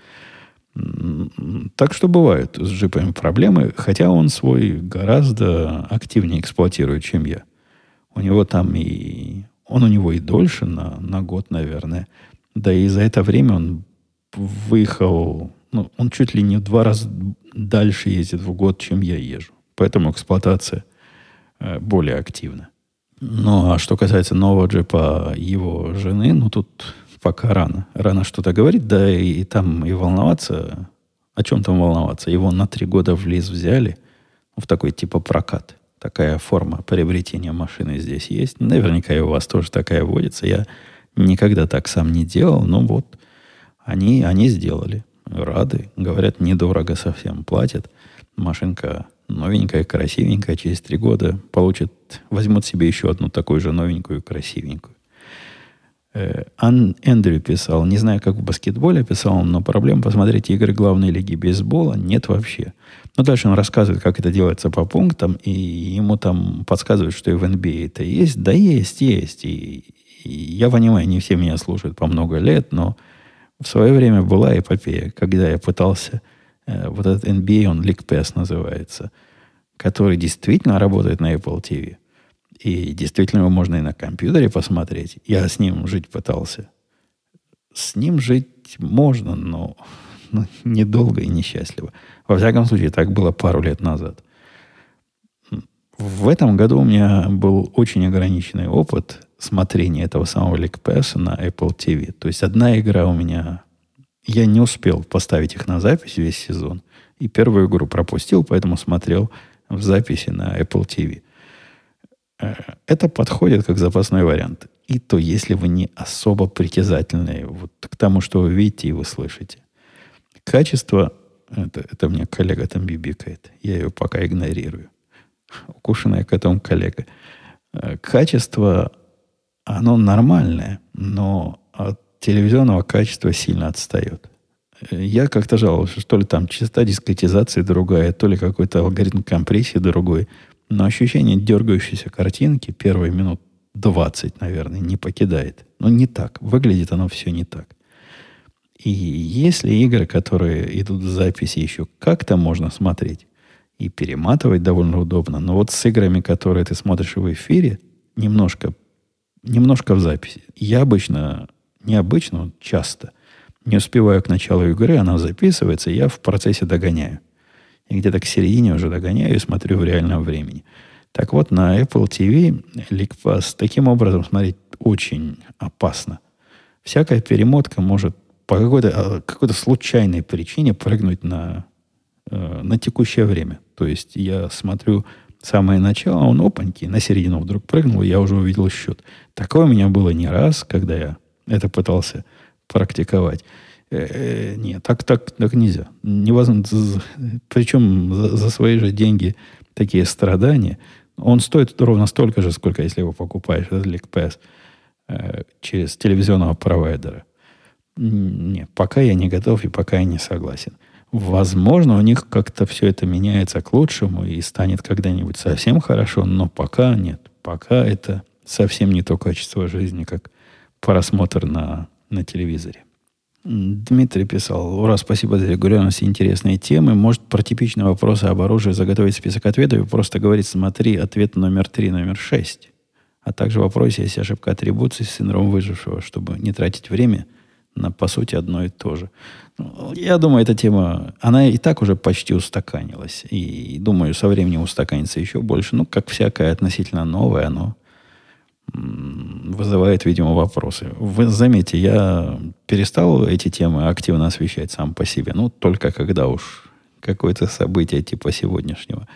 Так что бывают с джипами проблемы, хотя он свой гораздо активнее эксплуатирует, чем я. У него там и... Он у него и дольше, на, на год, наверное. Да и за это время он выехал... Ну, он чуть ли не в два раза дальше ездит в год, чем я езжу. Поэтому эксплуатация э, более активна. Ну, а что касается нового джипа его жены, ну, тут пока рано. Рано что-то говорить, да и, и там и волноваться. О чем там волноваться? Его на три года в лиз взяли в такой типа прокат. Такая форма приобретения машины здесь есть. Наверняка и у вас тоже такая водится. Я никогда так сам не делал, но вот они, они сделали. Рады. Говорят, недорого совсем платят. Машинка новенькая, красивенькая. Через три года получит, возьмут себе еще одну такую же новенькую, красивенькую. Э, Ан Эндрю писал, не знаю, как в баскетболе писал, но проблем посмотреть игры главной лиги бейсбола нет вообще. Но дальше он рассказывает, как это делается по пунктам, и ему там подсказывают, что и в NBA это есть. Да есть, есть. И, и я понимаю, не все меня слушают по много лет, но в свое время была эпопея, когда я пытался... Э, вот этот NBA, он League Pass называется, который действительно работает на Apple TV. И действительно его можно и на компьютере посмотреть. Я с ним жить пытался. С ним жить можно, но, но недолго и несчастливо. Во всяком случае, так было пару лет назад. В этом году у меня был очень ограниченный опыт смотрения этого самого Ликпесса на Apple TV. То есть одна игра у меня... Я не успел поставить их на запись весь сезон. И первую игру пропустил, поэтому смотрел в записи на Apple TV. Э, это подходит как запасной вариант. И то, если вы не особо притязательны вот к тому, что вы видите и вы слышите. Качество, это, это мне коллега там бибикает, я ее пока игнорирую. Укушенная котом коллега. Э, качество, оно нормальное, но от телевизионного качества сильно отстает. Я как-то жаловался, что ли там частота дискретизации другая, то ли какой-то алгоритм компрессии другой. Но ощущение дергающейся картинки первые минут 20, наверное, не покидает. Но не так. Выглядит оно все не так. И если игры, которые идут в записи, еще как-то можно смотреть и перематывать довольно удобно, но вот с играми, которые ты смотришь в эфире, немножко, немножко в записи. Я обычно, необычно, часто не успеваю к началу игры, она записывается, я в процессе догоняю. И где-то к середине уже догоняю и смотрю в реальном времени. Так вот, на Apple TV LeakPass таким образом смотреть очень опасно. Всякая перемотка может по какой-то, а, какой-то случайной причине прыгнуть на, э, на текущее время. То есть я смотрю самое начало, он опаньки, на середину вдруг прыгнул, я уже увидел счет. Такое у меня было не раз, когда я это пытался практиковать. Э, нет, так, так, так нельзя. Невозможно. Причем за, за свои же деньги такие страдания. Он стоит ровно столько же, сколько если его покупаешь, этот LeakPass, э, через телевизионного провайдера. Нет, пока я не готов и пока я не согласен. Возможно, у них как-то все это меняется к лучшему и станет когда-нибудь совсем хорошо, но пока нет. Пока это совсем не то качество жизни, как просмотр на, на телевизоре. Дмитрий писал, ура, спасибо за регулярность и интересные темы. Может, про типичные вопросы об оружии заготовить список ответов и просто говорить, смотри, ответ номер три, номер шесть. А также в вопросе есть ошибка атрибуции, синдром выжившего, чтобы не тратить время на, по сути, одно и то же. Ну, я думаю, эта тема, она и так уже почти устаканилась. И, думаю, со временем устаканится еще больше. Ну, как всякое относительно новое, оно вызывает, видимо, вопросы. Вы заметьте, я перестал эти темы активно освещать сам по себе. Ну, только когда уж какое-то событие типа сегодняшнего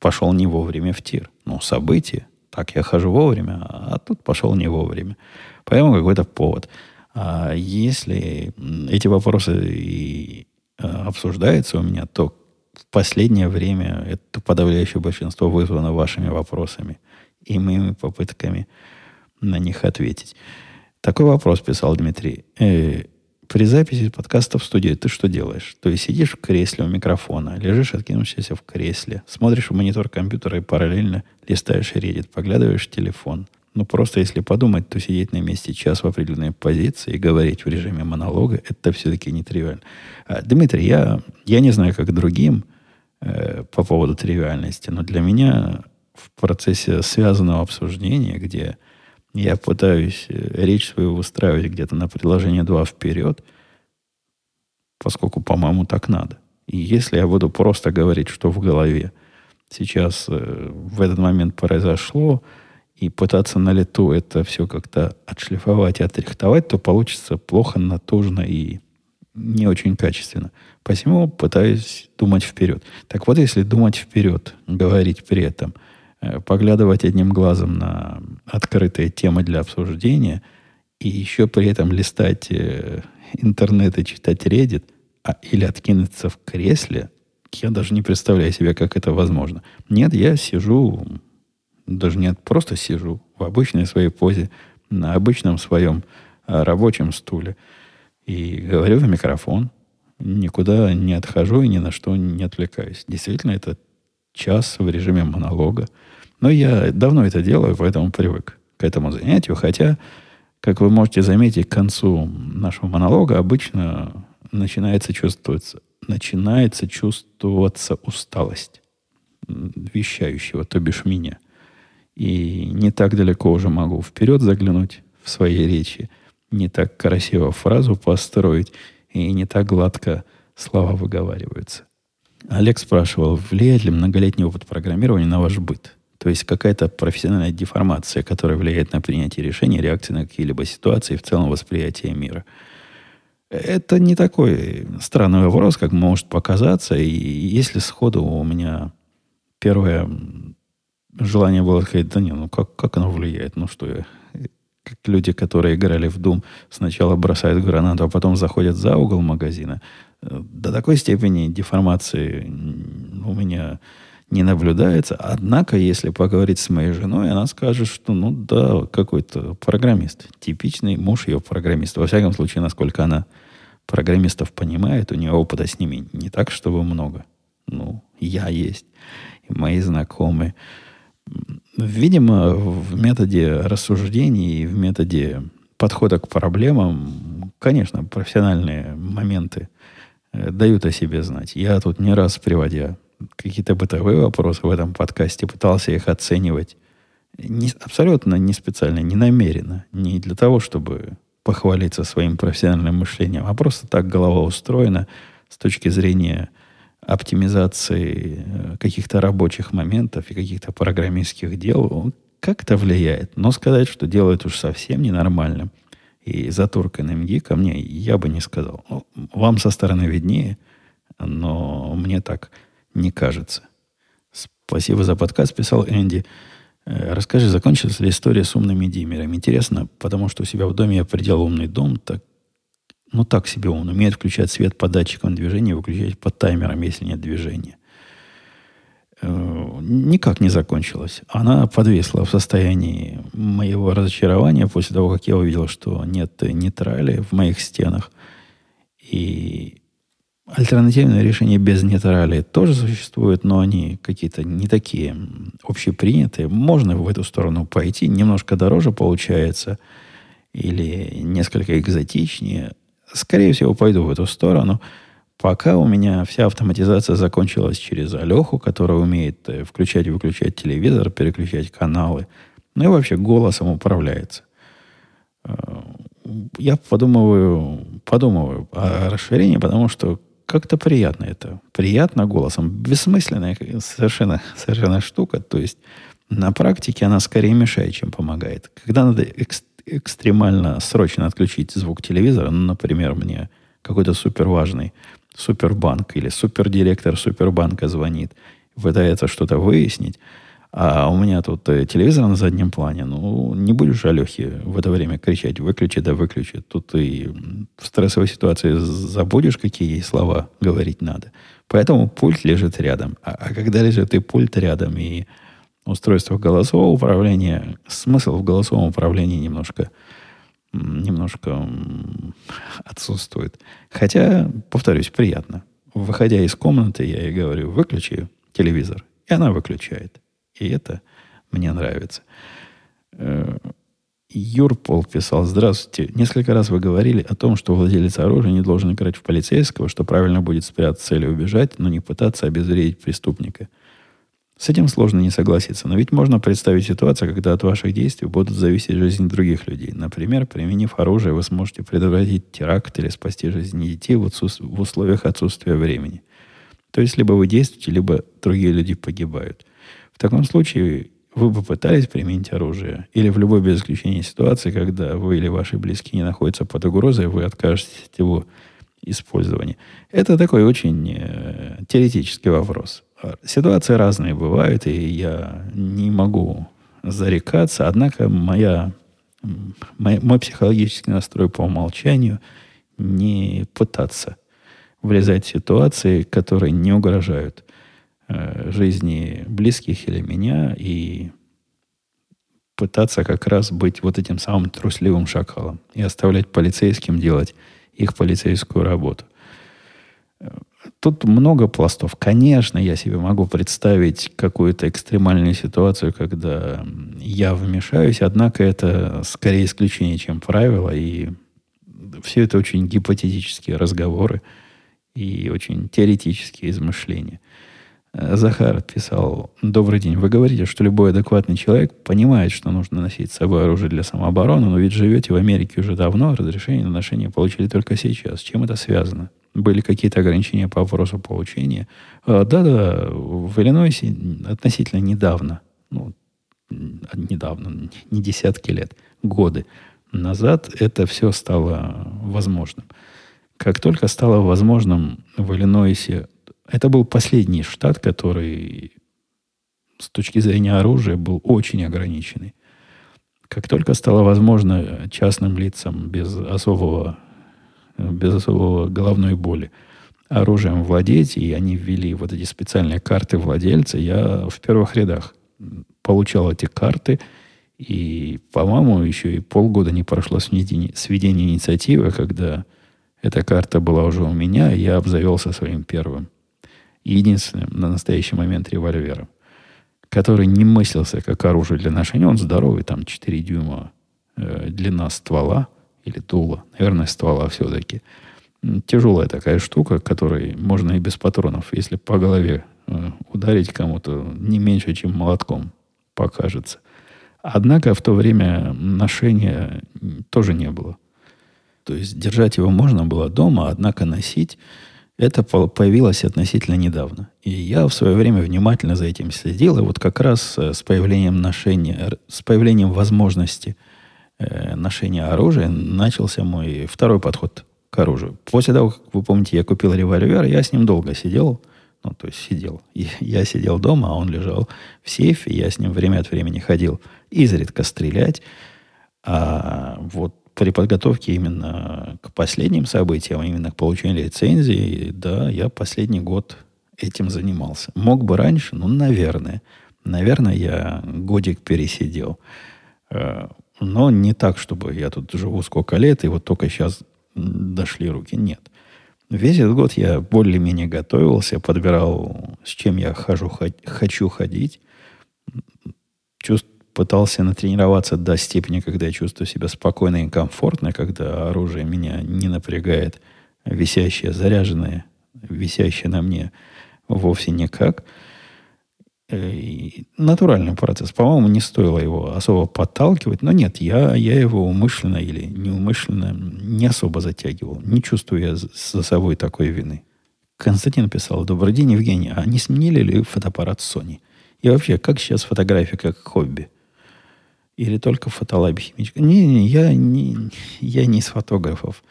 пошел не вовремя в тир. Ну, событие. Так, я хожу вовремя, а тут пошел не вовремя. Поэтому какой-то повод. А если эти вопросы и а, обсуждаются у меня, то в последнее время это подавляющее большинство вызвано вашими вопросами и моими попытками на них ответить. Такой вопрос писал Дмитрий. Э, при записи подкаста в студии ты что делаешь? То есть сидишь в кресле у микрофона, лежишь, откинувшийся в кресле, смотришь в монитор компьютера и параллельно листаешь Reddit, поглядываешь в телефон. Ну, просто если подумать, то сидеть на месте час в определенной позиции и говорить в режиме монолога, это все-таки нетривиально. А, Дмитрий, я, я не знаю, как другим э, по поводу тривиальности, но для меня в процессе связанного обсуждения, где я пытаюсь э, речь свою выстраивать где-то на предложение 2 вперед, поскольку, по-моему, так надо. И если я буду просто говорить, что в голове сейчас э, в этот момент произошло, и пытаться на лету это все как-то отшлифовать и отрихтовать, то получится плохо, натужно и не очень качественно. Посему пытаюсь думать вперед. Так вот, если думать вперед, говорить при этом – поглядывать одним глазом на открытые темы для обсуждения и еще при этом листать э, интернет и читать Reddit, а, или откинуться в кресле, я даже не представляю себе, как это возможно. Нет, я сижу, даже нет, просто сижу в обычной своей позе, на обычном своем а, рабочем стуле и говорю в микрофон, никуда не отхожу и ни на что не отвлекаюсь. Действительно, это час в режиме монолога. Но я давно это делаю, поэтому привык к этому занятию. Хотя, как вы можете заметить, к концу нашего монолога обычно начинается чувствоваться, начинается чувствоваться усталость вещающего, то бишь меня. И не так далеко уже могу вперед заглянуть в своей речи, не так красиво фразу построить, и не так гладко слова выговариваются. Олег спрашивал, влияет ли многолетний опыт программирования на ваш быт? То есть какая-то профессиональная деформация, которая влияет на принятие решений, реакции на какие-либо ситуации, в целом восприятие мира. Это не такой странный вопрос, как может показаться. И если сходу у меня первое желание было сказать, да не, ну как, как оно влияет? Ну что, как люди, которые играли в Doom, сначала бросают гранату, а потом заходят за угол магазина. До такой степени деформации у меня не наблюдается. Однако, если поговорить с моей женой, она скажет, что, ну да, какой-то программист. Типичный муж ее программист. Во всяком случае, насколько она программистов понимает, у нее опыта с ними не так, чтобы много. Ну, я есть. И мои знакомые. Видимо, в методе рассуждений и в методе подхода к проблемам, конечно, профессиональные моменты э, дают о себе знать. Я тут не раз приводя какие-то бытовые вопросы в этом подкасте, пытался их оценивать не, абсолютно не специально, не намеренно, не для того, чтобы похвалиться своим профессиональным мышлением, а просто так голова устроена с точки зрения оптимизации э, каких-то рабочих моментов и каких-то программистских дел, как это влияет. Но сказать, что делает уж совсем ненормальным, и затурканным гиком, мне я бы не сказал. Ну, вам со стороны виднее, но мне так не кажется. Спасибо за подкаст, писал Энди. Э, расскажи, закончилась ли история с умными диммерами? Интересно, потому что у себя в доме я предел умный дом, так, ну так себе он умеет включать свет по датчикам движения, выключать по таймерам, если нет движения. Э, никак не закончилась. Она подвесла в состоянии моего разочарования после того, как я увидел, что нет нейтрали в моих стенах. И альтернативные решения без нейтрали тоже существуют, но они какие-то не такие общепринятые. Можно в эту сторону пойти. Немножко дороже получается или несколько экзотичнее. Скорее всего, пойду в эту сторону – Пока у меня вся автоматизация закончилась через Алеху, которая умеет э, включать и выключать телевизор, переключать каналы. Ну и вообще голосом управляется. Э, я подумываю, подумываю о расширении, потому что как-то приятно это. Приятно голосом. Бессмысленная совершенно, совершенно штука. То есть на практике она скорее мешает, чем помогает. Когда надо экс- экстремально срочно отключить звук телевизора, ну, например, мне какой-то супер важный Супербанк или супердиректор Супербанка звонит, пытается что-то выяснить, а у меня тут э, телевизор на заднем плане. Ну, не будешь Алехе в это время кричать, выключи, да выключи. Тут и в стрессовой ситуации забудешь, какие ей слова говорить надо. Поэтому пульт лежит рядом. А, а когда лежит и пульт рядом, и устройство голосового управления, смысл в голосовом управлении немножко немножко отсутствует. Хотя, повторюсь, приятно. Выходя из комнаты, я ей говорю, выключи телевизор. И она выключает. И это мне нравится. Э, Юрпол писал, здравствуйте. Несколько раз вы говорили о том, что владелец оружия не должен играть в полицейского, что правильно будет спрятаться или убежать, но не пытаться обезвредить преступника – с этим сложно не согласиться, но ведь можно представить ситуацию, когда от ваших действий будут зависеть жизни других людей. Например, применив оружие, вы сможете предотвратить теракт или спасти жизни детей в, отсутств... в условиях отсутствия времени. То есть, либо вы действуете, либо другие люди погибают. В таком случае вы бы пытались применить оружие, или в любой без исключения ситуации, когда вы или ваши близкие не находятся под угрозой, вы откажетесь от его использования. Это такой очень э, теоретический вопрос. Ситуации разные бывают, и я не могу зарекаться. Однако моя, мой, мой психологический настрой по умолчанию не пытаться влезать в ситуации, которые не угрожают э, жизни близких или меня, и пытаться как раз быть вот этим самым трусливым шакалом и оставлять полицейским делать их полицейскую работу. Тут много пластов. Конечно, я себе могу представить какую-то экстремальную ситуацию, когда я вмешаюсь, однако это скорее исключение, чем правило, и все это очень гипотетические разговоры и очень теоретические измышления. Захар писал, добрый день, вы говорите, что любой адекватный человек понимает, что нужно носить с собой оружие для самообороны, но ведь живете в Америке уже давно, разрешение на ношение получили только сейчас. Чем это связано? были какие-то ограничения по вопросу получения. А, да-да, в Иллинойсе относительно недавно, ну, недавно, не десятки лет, годы назад это все стало возможным. Как только стало возможным в Иллинойсе, это был последний штат, который с точки зрения оружия был очень ограниченный. Как только стало возможно частным лицам без особого без особого головной боли оружием владеть, и они ввели вот эти специальные карты владельца, я в первых рядах получал эти карты, и, по-моему, еще и полгода не прошло с введения инициативы, когда эта карта была уже у меня, и я обзавелся своим первым, единственным на настоящий момент револьвером, который не мыслился как оружие для ношения. Он здоровый, там 4 дюйма э, длина ствола – или дула, наверное, ствола все-таки. Тяжелая такая штука, которой можно и без патронов, если по голове э, ударить кому-то не меньше, чем молотком покажется. Однако в то время ношения тоже не было. То есть держать его можно было дома, однако носить это появилось относительно недавно. И я в свое время внимательно за этим следил. И вот как раз э, с появлением ношения, с появлением возможности э, ношения оружия начался мой второй подход к оружию. После того, как вы помните, я купил револьвер, я с ним долго сидел. Ну, то есть сидел. Я сидел дома, а он лежал в сейфе. Я с ним время от времени ходил изредка стрелять. А вот при подготовке именно к последним событиям, именно к получению лицензии, да, я последний год этим занимался. Мог бы раньше, ну, наверное. Наверное, я годик пересидел. Э, но не так, чтобы я тут живу сколько лет, и вот только сейчас дошли руки. Нет. Весь этот год я более-менее готовился, подбирал, с чем я хожу, хочу ходить. Чувств, пытался натренироваться до степени, когда я чувствую себя спокойно и комфортно, когда оружие меня не напрягает, висящее, заряженное, висящее на мне вовсе никак. Э, и натуральный процесс. По-моему, не стоило его особо подталкивать. Но нет, я, я его умышленно или неумышленно не особо затягивал. Не чувствую я за собой такой вины. Константин писал, добрый день, Евгений, а не сменили ли фотоаппарат Sony? И вообще, как сейчас фотография как хобби? Или только фотолаб химичка? Не, не, я не, я не из фотографов.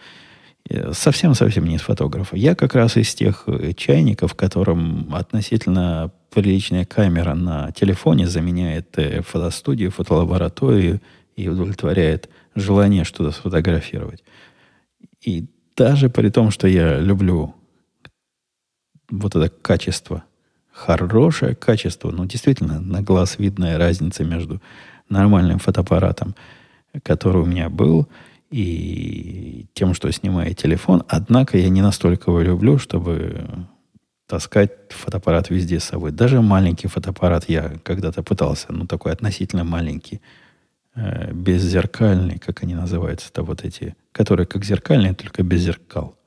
Совсем-совсем не из фотографа. Я как раз из тех э, чайников, которым относительно приличная камера на телефоне заменяет э, фотостудию, фотолабораторию и удовлетворяет желание что-то сфотографировать. И даже при том, что я люблю вот это качество, хорошее качество, ну, действительно, на глаз видная разница между нормальным фотоаппаратом, который у меня был, и тем, что снимаю телефон. Однако я не настолько его люблю, чтобы таскать фотоаппарат везде с собой. Даже маленький фотоаппарат я когда-то пытался, ну, такой относительно маленький, э, беззеркальный, как они называются-то, вот эти, которые как зеркальные, только без зеркал.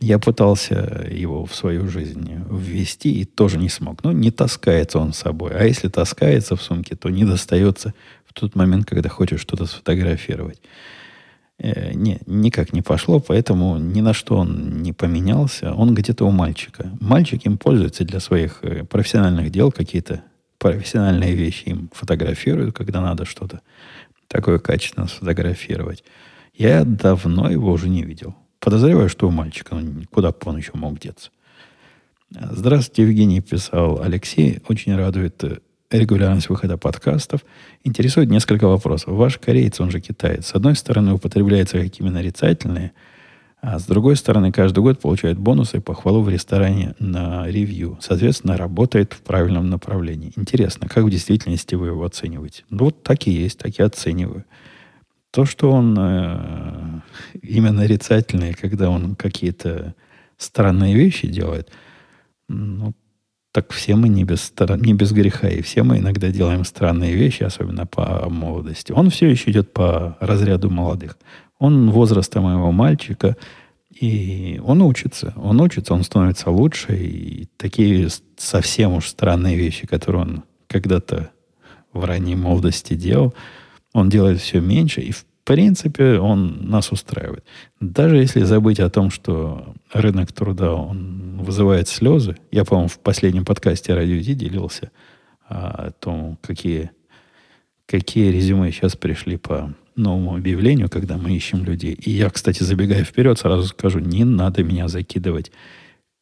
Я пытался его в свою жизнь ввести и тоже не смог. Ну, не таскается он с собой. А если таскается в сумке, то не достается в тот момент, когда хочешь что-то сфотографировать. Э, не, никак не пошло, поэтому ни на что он не поменялся. Он где-то у мальчика. Мальчик им пользуется для своих э, профессиональных дел, какие-то профессиональные вещи им фотографируют, когда надо что-то такое качественно сфотографировать. Я давно его уже не видел. Подозреваю, что у мальчика, ну, куда бы он еще мог деться. Здравствуйте, Евгений, писал Алексей. Очень радует э, регулярность выхода подкастов. Интересует несколько вопросов. Ваш кореец, он же китаец, с одной стороны употребляется как именно нарицательные, а с другой стороны каждый год получает бонусы и похвалу в ресторане на ревью. Соответственно, работает в правильном направлении. Интересно, как в действительности вы его оцениваете? Ну, вот так и есть, так и оцениваю. То, что он э, именно нарицательный, когда он какие-то странные вещи делает, ну, так все мы не без, не без греха, и все мы иногда делаем странные вещи, особенно по молодости. Он все еще идет по разряду молодых. Он возраста моего мальчика, и он учится. Он учится, он становится лучше, и такие совсем уж странные вещи, которые он когда-то в ранней молодости делал, он делает все меньше, и в принципе он нас устраивает. Даже если забыть о том, что рынок труда он вызывает слезы, я, по-моему, в последнем подкасте Радио Ди делился о том, какие, какие резюме сейчас пришли по новому объявлению, когда мы ищем людей. И я, кстати, забегая вперед, сразу скажу, не надо меня закидывать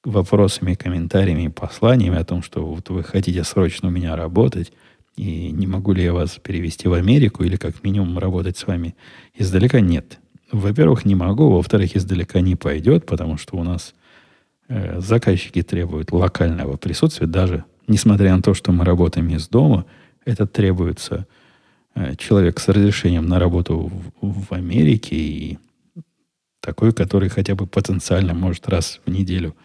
вопросами, комментариями, посланиями о том, что вот вы хотите срочно у меня работать, и не могу ли я вас перевести в Америку или как минимум работать с вами издалека? Нет. Во-первых, не могу. Во-вторых, издалека не пойдет, потому что у нас э, заказчики требуют локального присутствия. Даже несмотря на то, что мы работаем из дома, это требуется э, человек с разрешением на работу в, в Америке и такой, который хотя бы потенциально может раз в неделю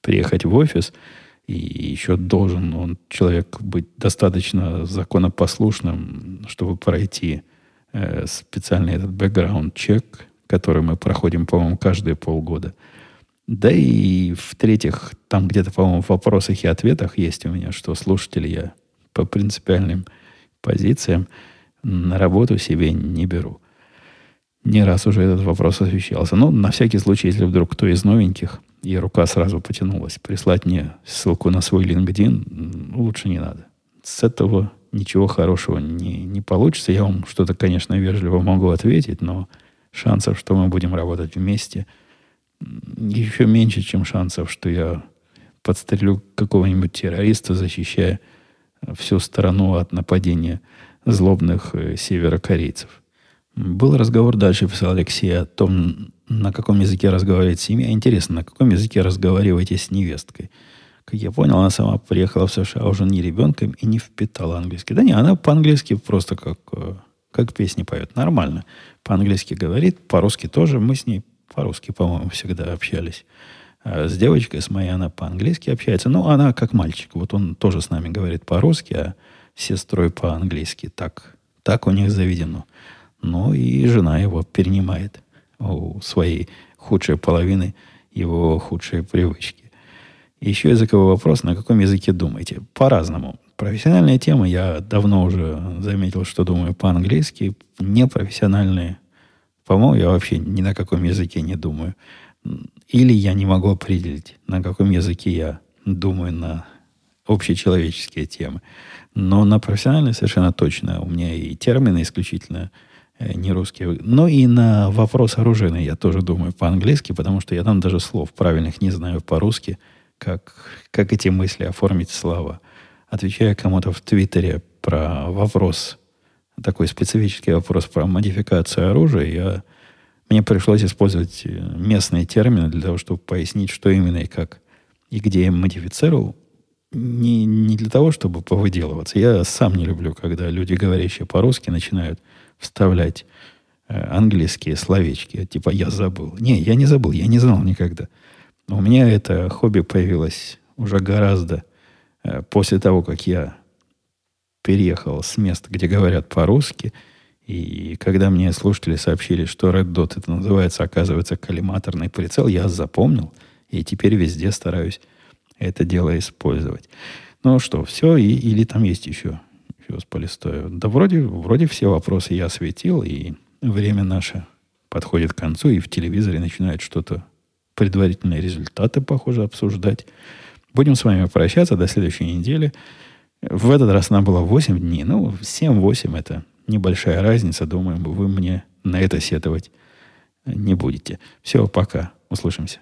приехать в офис – и еще должен он, человек, быть достаточно законопослушным, чтобы пройти э, специальный этот бэкграунд-чек, который мы проходим, по-моему, каждые полгода. Да и в-третьих, там где-то, по-моему, в вопросах и ответах есть у меня, что слушатели я по принципиальным позициям на работу себе не беру. Не раз уже этот вопрос освещался. Но на всякий случай, если вдруг кто из новеньких – и рука сразу потянулась. Прислать мне ссылку на свой LinkedIn лучше не надо. С этого ничего хорошего не, не получится. Я вам что-то, конечно, вежливо могу ответить, но шансов, что мы будем работать вместе, еще меньше, чем шансов, что я подстрелю какого-нибудь террориста, защищая всю страну от нападения злобных э, северокорейцев. Был разговор дальше, писал Алексей, о том, на каком языке разговаривает семья. Интересно, на каком языке разговариваете с невесткой? Как я понял, она сама приехала в США уже не ребенком и не впитала английский. Да не, она по-английски просто как, э, как песни поет. Нормально. По-английски говорит, по-русски тоже. Мы с ней по-русски, по-моему, всегда общались. А с девочкой, с моей, она по-английски общается. Ну, она как мальчик. Вот он тоже с нами говорит по-русски, а сестрой по-английски. Так, так у них заведено. Ну, и жена его перенимает у своей худшей половины его худшие привычки. Еще языковой вопрос, на каком языке думаете? По-разному. Профессиональная тема, я давно уже заметил, что думаю по-английски. Непрофессиональные, по-моему, я вообще ни на каком языке не думаю. Или я не могу определить, на каком языке я думаю на общечеловеческие темы. Но на профессиональные совершенно точно. У меня и термины исключительно не русские. Но и на вопрос оружейный я тоже думаю по-английски, потому что я там даже слов правильных не знаю по-русски, как, как эти мысли оформить слова. Отвечая кому-то в Твиттере про вопрос, такой специфический вопрос про модификацию оружия, я, мне пришлось использовать э, местные термины для того, чтобы пояснить, что именно и как и где я модифицировал. Не, не для того, чтобы повыделываться. Я сам не люблю, когда люди, говорящие по-русски, начинают – вставлять э, английские словечки, типа «я забыл». Не, я не забыл, я не знал никогда. У меня это хобби появилось уже гораздо э, после того, как я переехал с места, где говорят по-русски, и когда мне слушатели сообщили, что Red Dot это называется, оказывается, коллиматорный прицел, я запомнил, и теперь везде стараюсь это дело использовать. Ну что, все, и, или там есть еще Сейчас полистаю. Да вроде, вроде все вопросы я осветил, и время наше подходит к концу, и в телевизоре начинают что-то, предварительные результаты, похоже, обсуждать. Будем с вами прощаться до следующей недели. В этот раз нам было 8 дней. Ну, 7-8 это небольшая разница. Думаю, вы мне на это сетовать не будете. Все, пока. Услышимся.